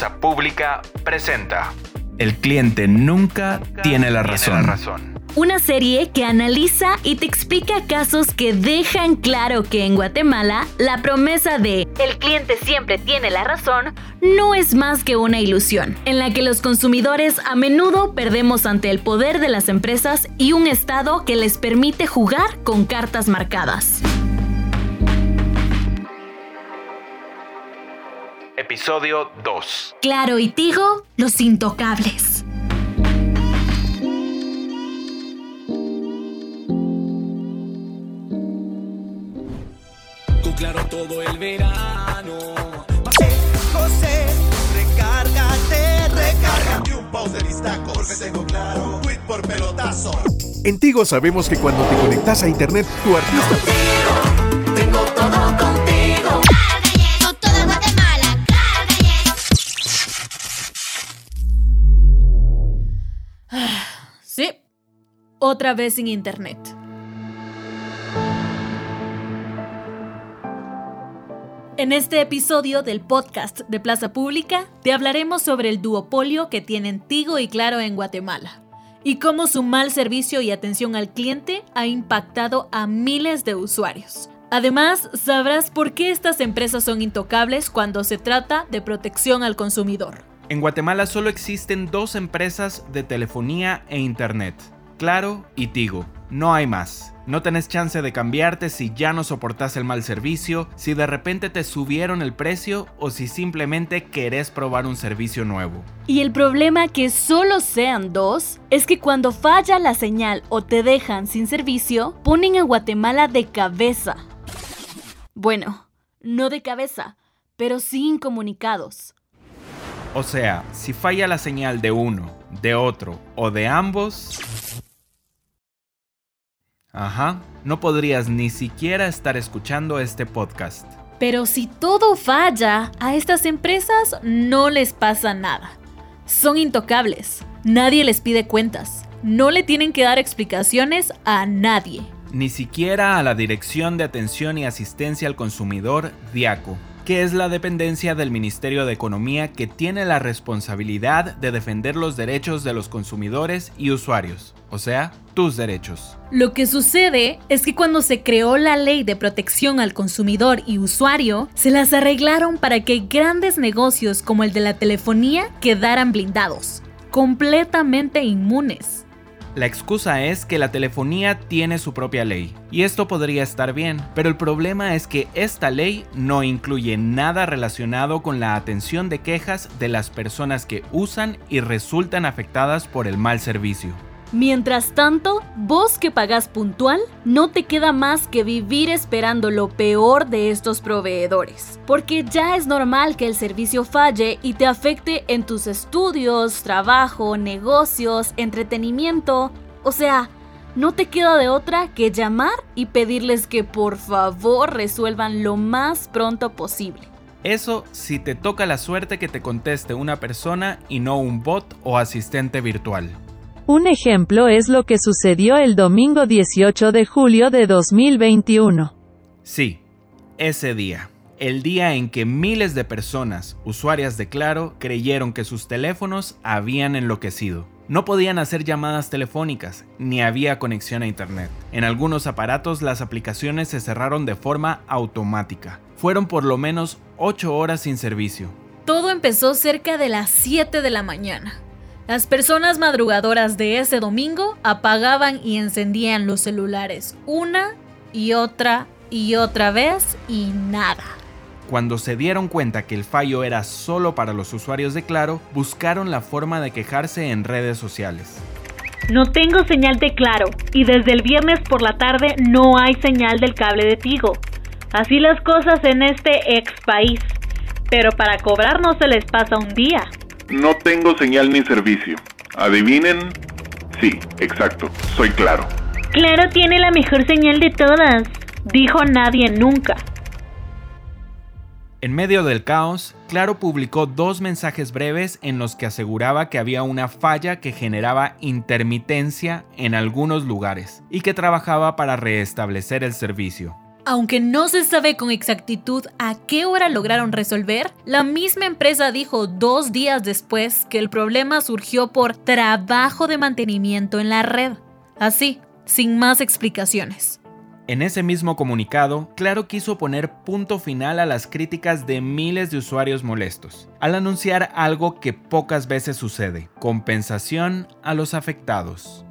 Plaza Pública presenta. El cliente nunca tiene la razón. Una serie que analiza y te explica casos que dejan claro que en Guatemala la promesa de el cliente siempre tiene la razón no es más que una ilusión, en la que los consumidores a menudo perdemos ante el poder de las empresas y un Estado que les permite jugar con cartas marcadas. Episodio 2. Claro y Tigo, los intocables. Con claro todo el verano. José, recárgate, recárgate un pause de listaco, porque tengo claro, quit por pelotazo. En Tigo sabemos que cuando te conectas a internet, tu artista. Otra vez sin internet. En este episodio del podcast de Plaza Pública te hablaremos sobre el duopolio que tienen Tigo y Claro en Guatemala y cómo su mal servicio y atención al cliente ha impactado a miles de usuarios. Además, sabrás por qué estas empresas son intocables cuando se trata de protección al consumidor. En Guatemala solo existen dos empresas de telefonía e internet, Claro y Tigo. No hay más. No tenés chance de cambiarte si ya no soportás el mal servicio, si de repente te subieron el precio o si simplemente querés probar un servicio nuevo. Y el problema que solo sean dos es que cuando falla la señal o te dejan sin servicio, ponen a Guatemala de cabeza. Bueno, no de cabeza, pero sí incomunicados. O sea, si falla la señal de uno, de otro o de ambos... Ajá, no podrías ni siquiera estar escuchando este podcast. Pero si todo falla, a estas empresas no les pasa nada. Son intocables. Nadie les pide cuentas. No le tienen que dar explicaciones a nadie. Ni siquiera a la Dirección de Atención y Asistencia al Consumidor, DIACO, que es la dependencia del Ministerio de Economía que tiene la responsabilidad de defender los derechos de los consumidores y usuarios, o sea, tus derechos. Lo que sucede es que cuando se creó la ley de protección al consumidor y usuario, se las arreglaron para que grandes negocios como el de la telefonía quedaran blindados, completamente inmunes. La excusa es que la telefonía tiene su propia ley, y esto podría estar bien, pero el problema es que esta ley no incluye nada relacionado con la atención de quejas de las personas que usan y resultan afectadas por el mal servicio. Mientras tanto, vos que pagás puntual, no te queda más que vivir esperando lo peor de estos proveedores. Porque ya es normal que el servicio falle y te afecte en tus estudios, trabajo, negocios, entretenimiento. O sea, no te queda de otra que llamar y pedirles que por favor resuelvan lo más pronto posible. Eso si te toca la suerte que te conteste una persona y no un bot o asistente virtual. Un ejemplo es lo que sucedió el domingo 18 de julio de 2021. Sí, ese día. El día en que miles de personas, usuarias de Claro, creyeron que sus teléfonos habían enloquecido. No podían hacer llamadas telefónicas, ni había conexión a Internet. En algunos aparatos las aplicaciones se cerraron de forma automática. Fueron por lo menos 8 horas sin servicio. Todo empezó cerca de las 7 de la mañana. Las personas madrugadoras de ese domingo apagaban y encendían los celulares una y otra y otra vez y nada. Cuando se dieron cuenta que el fallo era solo para los usuarios de Claro, buscaron la forma de quejarse en redes sociales. No tengo señal de Claro y desde el viernes por la tarde no hay señal del cable de Tigo. Así las cosas en este ex país. Pero para cobrar no se les pasa un día. No tengo señal ni servicio. ¿Adivinen? Sí, exacto. Soy claro. Claro tiene la mejor señal de todas. Dijo nadie nunca. En medio del caos, Claro publicó dos mensajes breves en los que aseguraba que había una falla que generaba intermitencia en algunos lugares y que trabajaba para restablecer el servicio. Aunque no se sabe con exactitud a qué hora lograron resolver, la misma empresa dijo dos días después que el problema surgió por trabajo de mantenimiento en la red. Así, sin más explicaciones. En ese mismo comunicado, Claro quiso poner punto final a las críticas de miles de usuarios molestos, al anunciar algo que pocas veces sucede, compensación a los afectados.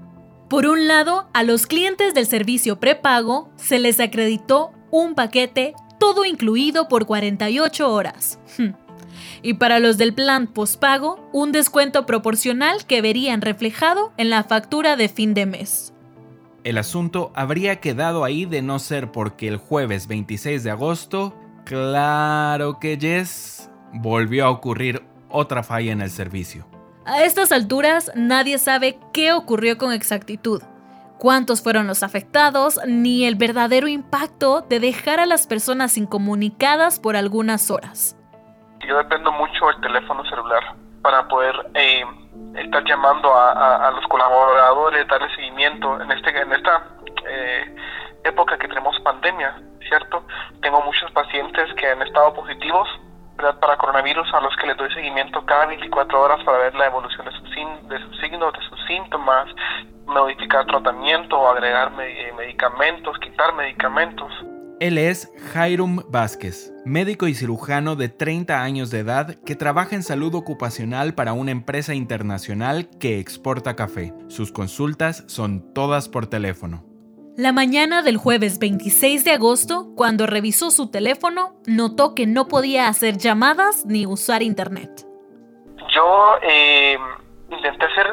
Por un lado, a los clientes del servicio prepago se les acreditó un paquete todo incluido por 48 horas. Hmm. Y para los del plan postpago, un descuento proporcional que verían reflejado en la factura de fin de mes. El asunto habría quedado ahí de no ser porque el jueves 26 de agosto, claro que yes, volvió a ocurrir otra falla en el servicio. A estas alturas nadie sabe qué ocurrió con exactitud, cuántos fueron los afectados, ni el verdadero impacto de dejar a las personas incomunicadas por algunas horas. Yo dependo mucho del teléfono celular para poder eh, estar llamando a, los colaboradores, darle seguimiento en, este, en esta eh, época que tenemos pandemia, ¿cierto? Tengo muchos pacientes que han estado positivos para coronavirus a los que les doy seguimiento cada 24 horas para ver la evolución de, sus signos, de sus síntomas, modificar tratamiento, agregar eh, medicamentos, quitar medicamentos. Él es Jairum Vázquez, médico y cirujano de 30 años de edad que trabaja en salud ocupacional para una empresa internacional que exporta café. Sus consultas son todas por teléfono. La mañana del jueves 26 de agosto, cuando revisó su teléfono, notó que no podía hacer llamadas ni usar internet. Yo eh, intenté hacer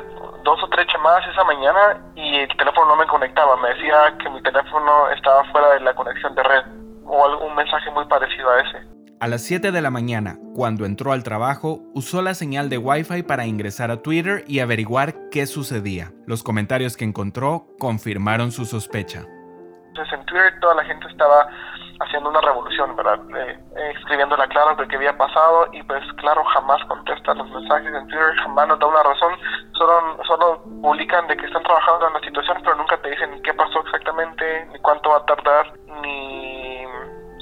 dos o tres llamadas esa mañana y el teléfono no me conectaba. Me decía que mi teléfono estaba fuera de la conexión de red o algún mensaje muy parecido a ese. A las 7 de la mañana, cuando entró al trabajo, usó la señal de Wi-Fi para ingresar a Twitter y averiguar qué sucedía. Los comentarios que encontró confirmaron su sospecha. Entonces en Twitter toda la gente estaba haciendo una revolución, ¿verdad? Eh, eh, escribiéndole a Claro de qué había pasado y pues Claro jamás contesta los mensajes en Twitter, jamás nos da una razón, solo, solo publican de que están trabajando en la situación, pero nunca te dicen qué pasó exactamente, ni cuánto va a tardar, ni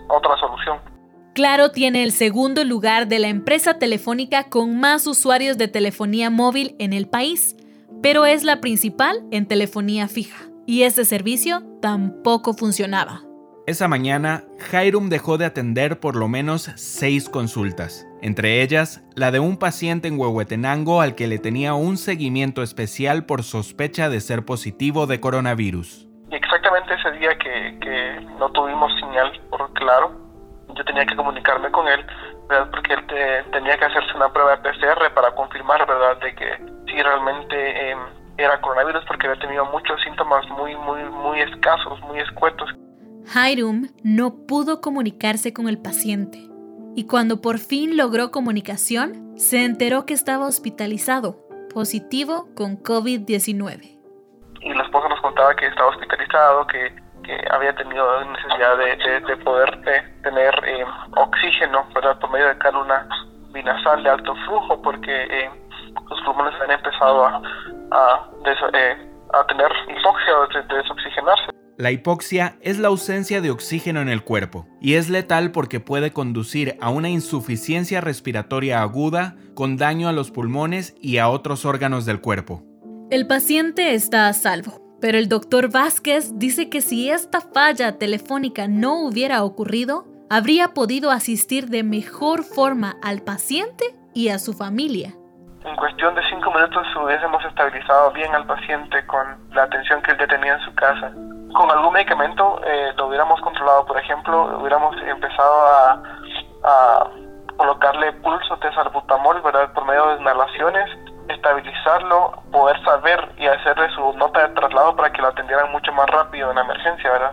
otra solución. Claro tiene el segundo lugar de la empresa telefónica con más usuarios de telefonía móvil en el país, pero es la principal en telefonía fija, y este servicio tampoco funcionaba. Esa mañana, Jairum dejó de atender por lo menos seis consultas, entre ellas la de un paciente en Huehuetenango al que le tenía un seguimiento especial por sospecha de ser positivo de coronavirus. Exactamente ese día que, que no tuvimos señal por claro, yo tenía que comunicarme con él, ¿verdad? porque él tenía que hacerse una prueba de PCR para confirmar, ¿verdad?, de que si realmente em, era coronavirus, porque había tenido muchos síntomas muy, muy, muy escasos, muy escuetos. Hiram no pudo comunicarse con el paciente y cuando por fin logró comunicación, se enteró que estaba hospitalizado, positivo con COVID-19. Y la esposa nos contaba que estaba hospitalizado, que que había tenido necesidad de, poder tener eh, oxígeno, ¿verdad? Por medio de cálula binasal de alto flujo, porque eh, los pulmones habían empezado a, a, eh, tener hipoxia o de, desoxigenarse. La hipoxia es la ausencia de oxígeno en el cuerpo y es letal porque puede conducir a una insuficiencia respiratoria aguda con daño a los pulmones y a otros órganos del cuerpo. El paciente está a salvo, pero el doctor Vázquez dice que si esta falla telefónica no hubiera ocurrido, habría podido asistir de mejor forma al paciente y a su familia. En cuestión de cinco minutos hubiésemos estabilizado bien al paciente con la atención que él ya tenía en su casa. Con algún medicamento eh, lo hubiéramos controlado, por ejemplo, hubiéramos empezado a, a colocarle pulso de salbutamol, ¿verdad? Por medio de inhalaciones estabilizarlo, poder saber y hacerle su nota de traslado para que lo atendieran mucho más rápido en la emergencia, ¿verdad?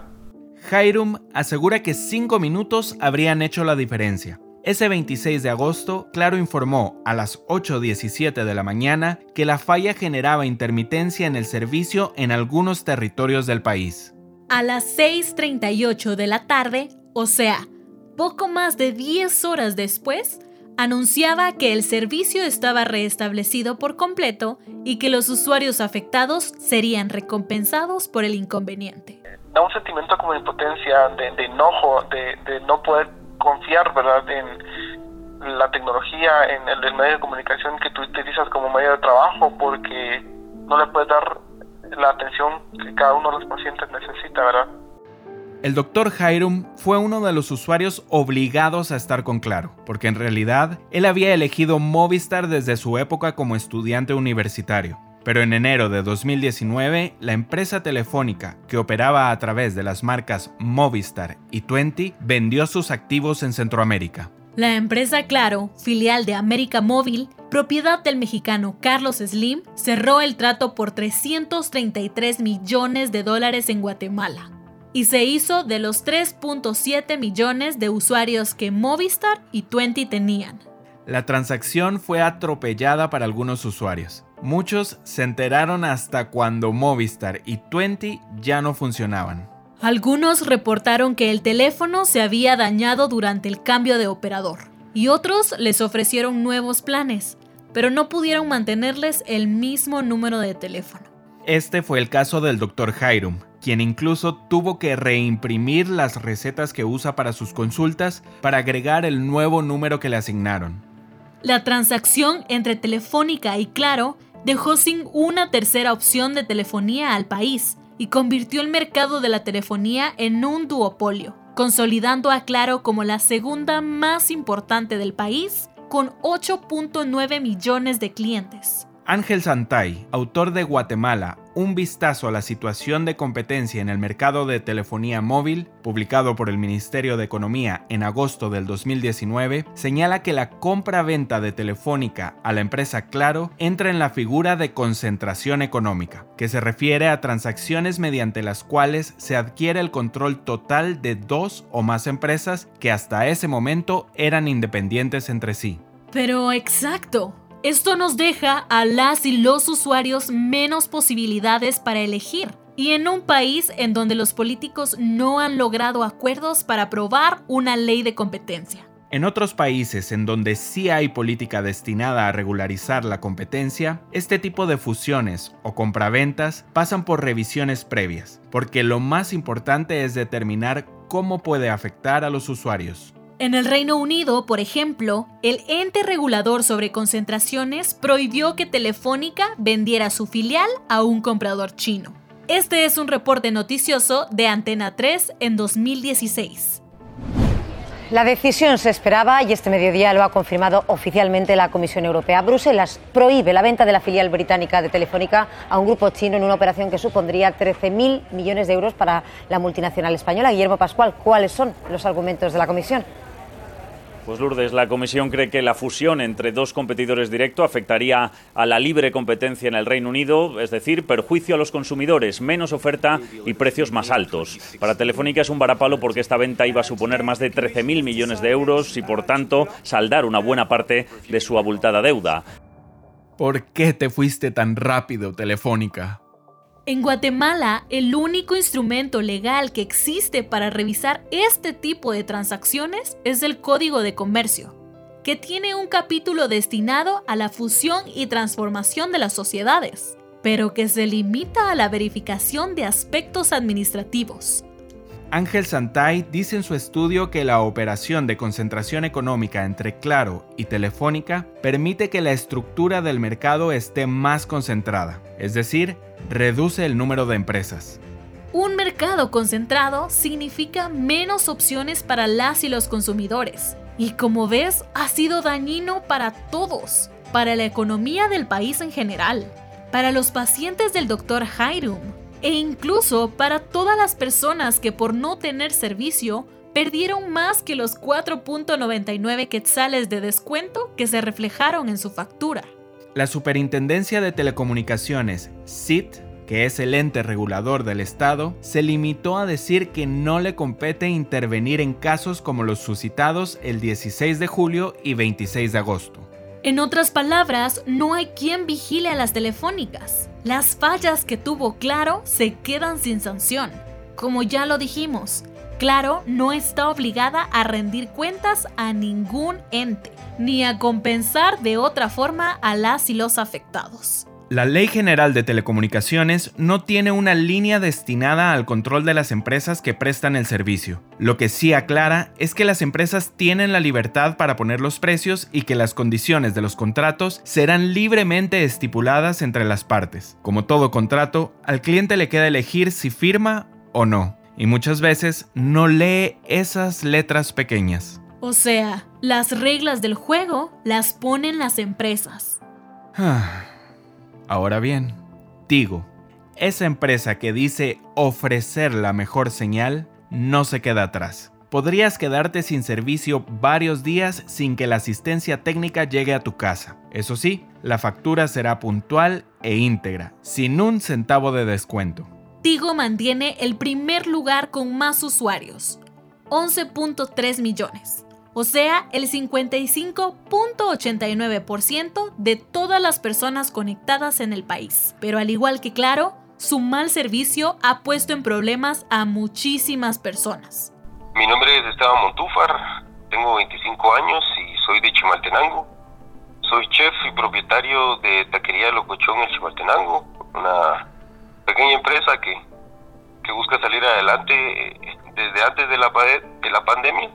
Jairum asegura que cinco minutos habrían hecho la diferencia. Ese 26 de agosto, Claro informó a las 8.17 de la mañana que la falla generaba intermitencia en el servicio en algunos territorios del país. A las 6.38 de la tarde, o sea, poco más de 10 horas después, anunciaba que el servicio estaba reestablecido por completo y que los usuarios afectados serían recompensados por el inconveniente. da un sentimiento como de impotencia, de, enojo, de, de, no poder confiar, ¿verdad?, en la tecnología, en el, el, medio de comunicación que tú utilizas como medio de trabajo, porque no le puedes dar la atención que cada uno de los pacientes necesita, ¿verdad? El doctor Hiram fue uno de los usuarios obligados a estar con Claro, porque en realidad él había elegido Movistar desde su época como estudiante universitario. Pero en enero de 2019, la empresa telefónica que operaba a través de las marcas Movistar y Twenty vendió sus activos en Centroamérica. La empresa Claro, filial de América Móvil, propiedad del mexicano Carlos Slim, cerró el trato por 333 millones de dólares en Guatemala y se hizo de los 3.7 millones de usuarios que Movistar y Twenty tenían. La transacción fue atropellada para algunos usuarios. Muchos se enteraron hasta cuando Movistar y Twenty ya no funcionaban. Algunos reportaron que el teléfono se había dañado durante el cambio de operador y otros les ofrecieron nuevos planes, pero no pudieron mantenerles el mismo número de teléfono. Este fue el caso del Dr. Hiram, quien incluso tuvo que reimprimir las recetas que usa para sus consultas para agregar el nuevo número que le asignaron. La transacción entre Telefónica y Claro dejó sin una tercera opción de telefonía al país y convirtió el mercado de la telefonía en un duopolio, consolidando a Claro como la segunda más importante del país con 8.9 millones de clientes. Ángel Santay, autor de Guatemala, un vistazo a la situación de competencia en el mercado de telefonía móvil, publicado por el Ministerio de Economía en agosto del 2019, señala que la compra-venta de Telefónica a la empresa Claro entra en la figura de concentración económica, que se refiere a transacciones mediante las cuales se adquiere el control total de dos o más empresas que hasta ese momento eran independientes entre sí. Pero exacto, esto nos deja a las y los usuarios menos posibilidades para elegir. Y en un país en donde los políticos no han logrado acuerdos para aprobar una ley de competencia. En otros países en donde sí hay política destinada a regularizar la competencia, este tipo de fusiones o compraventas pasan por revisiones previas, porque lo más importante es determinar cómo puede afectar a los usuarios. En el Reino Unido, por ejemplo, el ente regulador sobre concentraciones prohibió que Telefónica vendiera su filial a un comprador chino. Este es un reporte noticioso de Antena 3 en 2016. La decisión se esperaba y este mediodía lo ha confirmado oficialmente la Comisión Europea. Bruselas prohíbe la venta de la filial británica de Telefónica a un grupo chino en una operación que supondría 13.000 millones de euros para la multinacional española. Guillermo Pascual, ¿cuáles son los argumentos de la Comisión? Pues Lourdes, la Comisión cree que la fusión entre dos competidores directos afectaría a la libre competencia en el Reino Unido, es decir, perjuicio a los consumidores, menos oferta y precios más altos. Para Telefónica es un varapalo porque esta venta iba a suponer más de 13.000 millones de euros y, por tanto, saldar una buena parte de su abultada deuda. ¿Por qué te fuiste tan rápido, Telefónica? En Guatemala, el único instrumento legal que existe para revisar este tipo de transacciones es el Código de Comercio, que tiene un capítulo destinado a la fusión y transformación de las sociedades, pero que se limita a la verificación de aspectos administrativos. Ángel Santay dice en su estudio que la operación de concentración económica entre Claro y Telefónica permite que la estructura del mercado esté más concentrada, es decir, reduce el número de empresas. Un mercado concentrado significa menos opciones para las y los consumidores. Y como ves, ha sido dañino para todos, para la economía del país en general, para los pacientes del Dr. Hiram e incluso para todas las personas que por no tener servicio perdieron más que los 4.99 quetzales de descuento que se reflejaron en su factura. La Superintendencia de Telecomunicaciones, SIT, que es el ente regulador del Estado, se limitó a decir que no le compete intervenir en casos como los suscitados el 16 de julio y 26 de agosto. En otras palabras, no hay quien vigile a las telefónicas. Las fallas que tuvo Claro se quedan sin sanción. Como ya lo dijimos, Claro no está obligada a rendir cuentas a ningún ente, ni a compensar de otra forma a las y los afectados. La Ley General de Telecomunicaciones no tiene una línea destinada al control de las empresas que prestan el servicio. Lo que sí aclara es que las empresas tienen la libertad para poner los precios y que las condiciones de los contratos serán libremente estipuladas entre las partes. Como todo contrato, al cliente le queda elegir si firma o no, y muchas veces no lee esas letras pequeñas. O sea, las reglas del juego las ponen las empresas. Ahora bien, Tigo, esa empresa que dice ofrecer la mejor señal, no se queda atrás. Podrías quedarte sin servicio varios días sin que la asistencia técnica llegue a tu casa. Eso sí, la factura será puntual e íntegra, sin un centavo de descuento. Tigo mantiene el primer lugar con más usuarios, 11.3 millones o sea, el 55.89% de todas las personas conectadas en el país. Pero al igual que Claro, su mal servicio ha puesto en problemas a muchísimas personas. Mi nombre es Esteban Montúfar, tengo 25 años y soy de Chimaltenango. Soy chef y propietario de Taquería Locochón en Chimaltenango, una pequeña empresa que, que busca salir adelante eh, desde antes de la, de la pandemia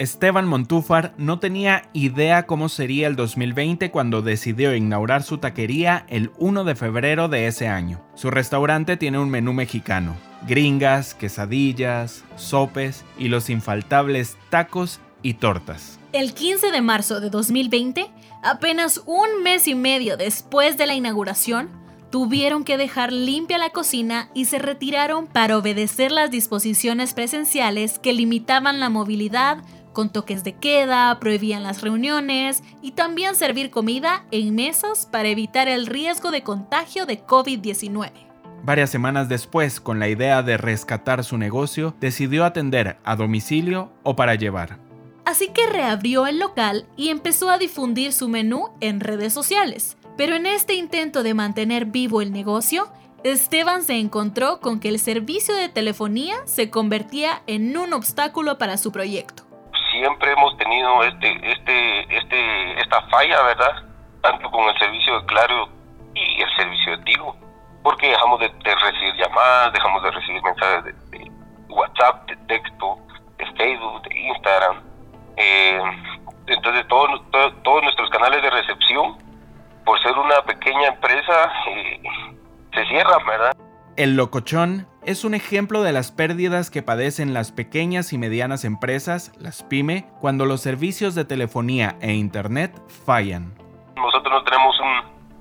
Esteban Montúfar no tenía idea cómo sería el 2020 cuando decidió inaugurar su taquería el 1 de febrero de ese año. Su restaurante tiene un menú mexicano, gringas, quesadillas, sopes y los infaltables tacos y tortas. El 15 de marzo de 2020, apenas un mes y medio después de la inauguración, tuvieron que dejar limpia la cocina y se retiraron para obedecer las disposiciones presenciales que limitaban la movilidad con toques de queda, prohibían las reuniones y también servir comida en mesas para evitar el riesgo de contagio de COVID-19. Varias semanas después, con la idea de rescatar su negocio, decidió atender a domicilio o para llevar. Así que reabrió el local y empezó a difundir su menú en redes sociales. Pero en este intento de mantener vivo el negocio, Esteban se encontró con que el servicio de telefonía se convertía en un obstáculo para su proyecto siempre hemos tenido este, este, este, esta falla, ¿verdad? Tanto con el servicio de Claro y el servicio de Tigo, porque dejamos de, recibir llamadas, dejamos de recibir mensajes de, WhatsApp, de texto, de Facebook, de Instagram. Eh, entonces todos, todos nuestros canales de recepción, por ser una pequeña empresa, eh, se cierran, ¿verdad? El locochón es un ejemplo de las pérdidas que padecen las pequeñas y medianas empresas, las pyme, cuando los servicios de telefonía e internet fallan. Nosotros no tenemos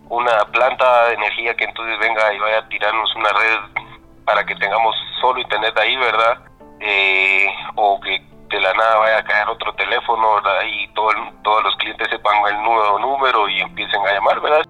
una planta de energía que entonces venga y vaya a tirarnos una red para que tengamos solo internet ahí, ¿verdad? Eh, o que de la nada vaya a caer otro teléfono y todos los clientes sepan el nuevo número y empiecen a llamar, ¿verdad?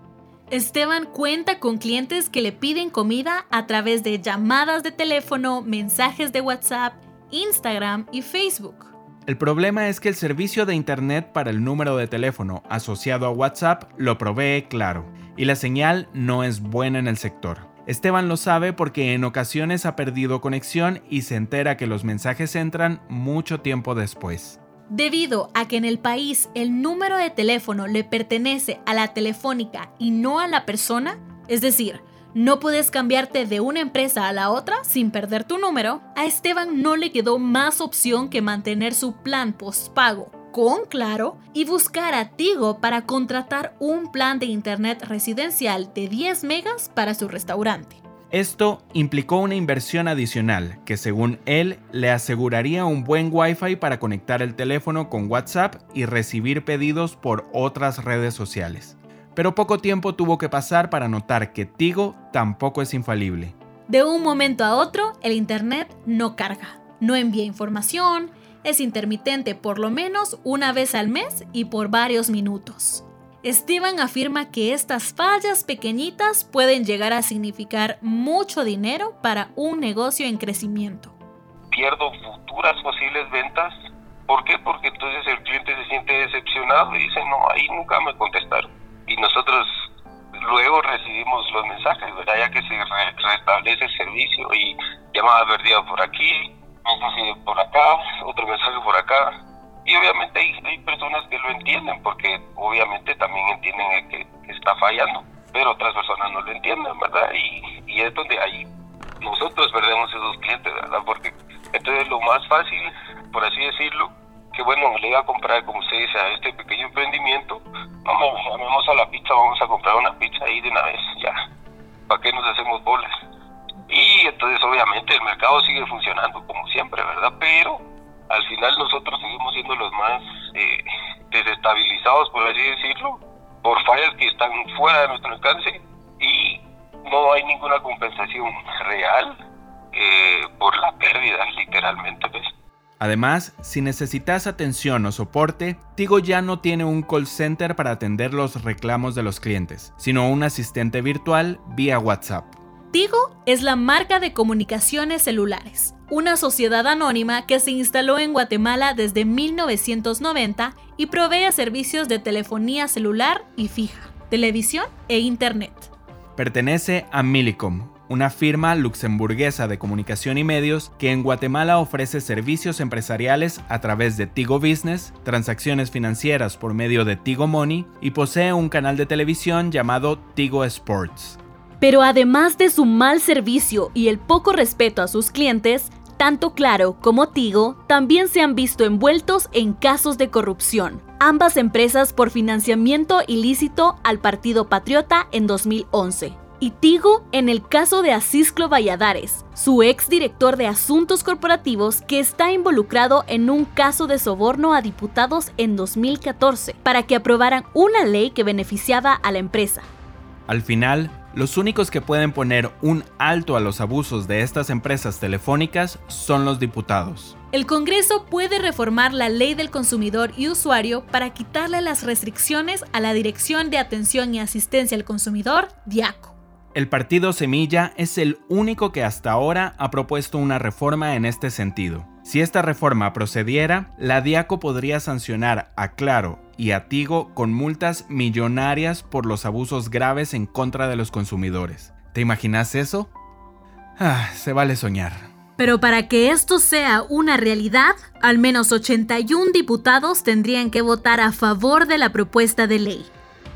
Esteban cuenta con clientes que le piden comida a través de llamadas de teléfono, mensajes de WhatsApp, Instagram y Facebook. El problema es que el servicio de Internet para el número de teléfono asociado a WhatsApp lo provee claro, y la señal no es buena en el sector. Esteban lo sabe porque en ocasiones ha perdido conexión y se entera que los mensajes entran mucho tiempo después. Debido a que en el país el número de teléfono le pertenece a la telefónica y no a la persona, es decir, no puedes cambiarte de una empresa a la otra sin perder tu número, a Esteban no le quedó más opción que mantener su plan postpago con Claro y buscar a Tigo para contratar un plan de internet residencial de 10 megas para su restaurante. Esto implicó una inversión adicional que según él le aseguraría un buen Wi-Fi para conectar el teléfono con WhatsApp y recibir pedidos por otras redes sociales. Pero poco tiempo tuvo que pasar para notar que Tigo tampoco es infalible. De un momento a otro, el Internet no carga, no envía información, intermitente por lo menos una vez al mes y por varios minutos. Esteban afirma que estas fallas pequeñitas pueden llegar a significar mucho dinero para un negocio en crecimiento. Pierdo futuras posibles ventas. ¿Por qué? Porque entonces el cliente se siente decepcionado y dice, no, ahí nunca me contestaron. Y nosotros luego recibimos los mensajes, ¿verdad? Ya que se restablece el servicio y llamada perdida por aquí, mensaje por acá, otro mensaje por acá y obviamente hay, personas que lo entienden porque obviamente también entienden que, está fallando. pero otras personas no lo entienden, ¿verdad? Y, y es donde ahí nosotros perdemos esos clientes, ¿verdad? Porque entonces lo más fácil, por así decirlo, que bueno, le iba a comprar, como usted dice, a este pequeño emprendimiento, vamos, llamemos a la pizza, vamos a comprar una pizza ahí de una vez, ya. ¿Para qué nos hacemos bolas? Y entonces obviamente el mercado sigue funcionando como siempre, ¿verdad? Pero al final nosotros seguimos siendo los más eh, desestabilizados, por así decirlo, por fallas que están fuera de nuestro alcance y no hay ninguna compensación real eh, por la pérdida, literalmente. Además, si necesitas atención o soporte, Tigo ya no tiene un call center para atender los reclamos de los clientes, sino un asistente virtual vía WhatsApp. Tigo es la marca de comunicaciones celulares, una sociedad anónima que se instaló en Guatemala desde 1990 y provee servicios de telefonía celular y fija, televisión e internet. Pertenece a Millicom, una firma luxemburguesa de comunicación y medios que en Guatemala ofrece servicios empresariales a través de Tigo Business, transacciones financieras por medio de Tigo Money y posee un canal de televisión llamado Tigo Sports. Pero además de su mal servicio y el poco respeto a sus clientes, tanto Claro como Tigo también se han visto envueltos en casos de corrupción. Ambas empresas por financiamiento ilícito al Partido Patriota en 2011. Y Tigo en el caso de Asisclo Valladares, su ex director de Asuntos Corporativos que está involucrado en un caso de soborno a diputados en 2014 para que aprobaran una ley que beneficiaba a la empresa. Al final, los únicos que pueden poner un alto a los abusos de estas empresas telefónicas son los diputados. El Congreso puede reformar la ley del consumidor y usuario para quitarle las restricciones a la Dirección de Atención y Asistencia al Consumidor, DIACO. El partido Semilla es el único que hasta ahora ha propuesto una reforma en este sentido. Si esta reforma procediera, la DIACO podría sancionar a Claro y a Tigo con multas millonarias por los abusos graves en contra de los consumidores. ¿Te imaginas eso? Ah, se vale soñar. Pero para que esto sea una realidad, al menos 81 diputados tendrían que votar a favor de la propuesta de ley.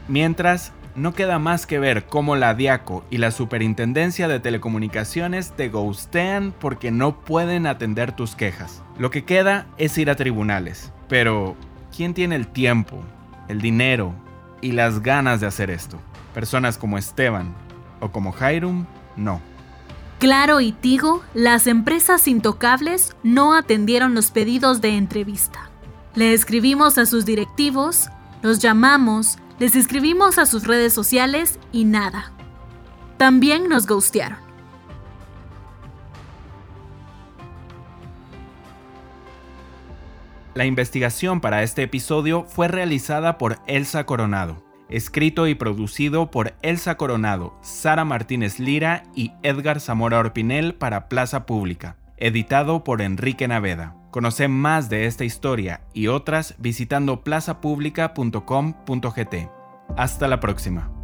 Mientras, no queda más que ver cómo la DIACO y la Superintendencia de Telecomunicaciones te ghostean porque no pueden atender tus quejas. Lo que queda es ir a tribunales. Pero, ¿quién tiene el tiempo, el dinero y las ganas de hacer esto? Personas como Esteban o como Jairum, no. Claro y Tigo, las empresas intocables no atendieron los pedidos de entrevista. Le escribimos a sus directivos, los llamamos, les escribimos a sus redes sociales y nada. También nos ghostearon. La investigación para este episodio fue realizada por Elsa Coronado, escrito y producido por Elsa Coronado, Sara Martínez Lira y Edgar Zamora Orpinel para Plaza Pública, editado por Enrique Naveda. Conoce más de esta historia y otras visitando plazapublica.com.gt. Hasta la próxima.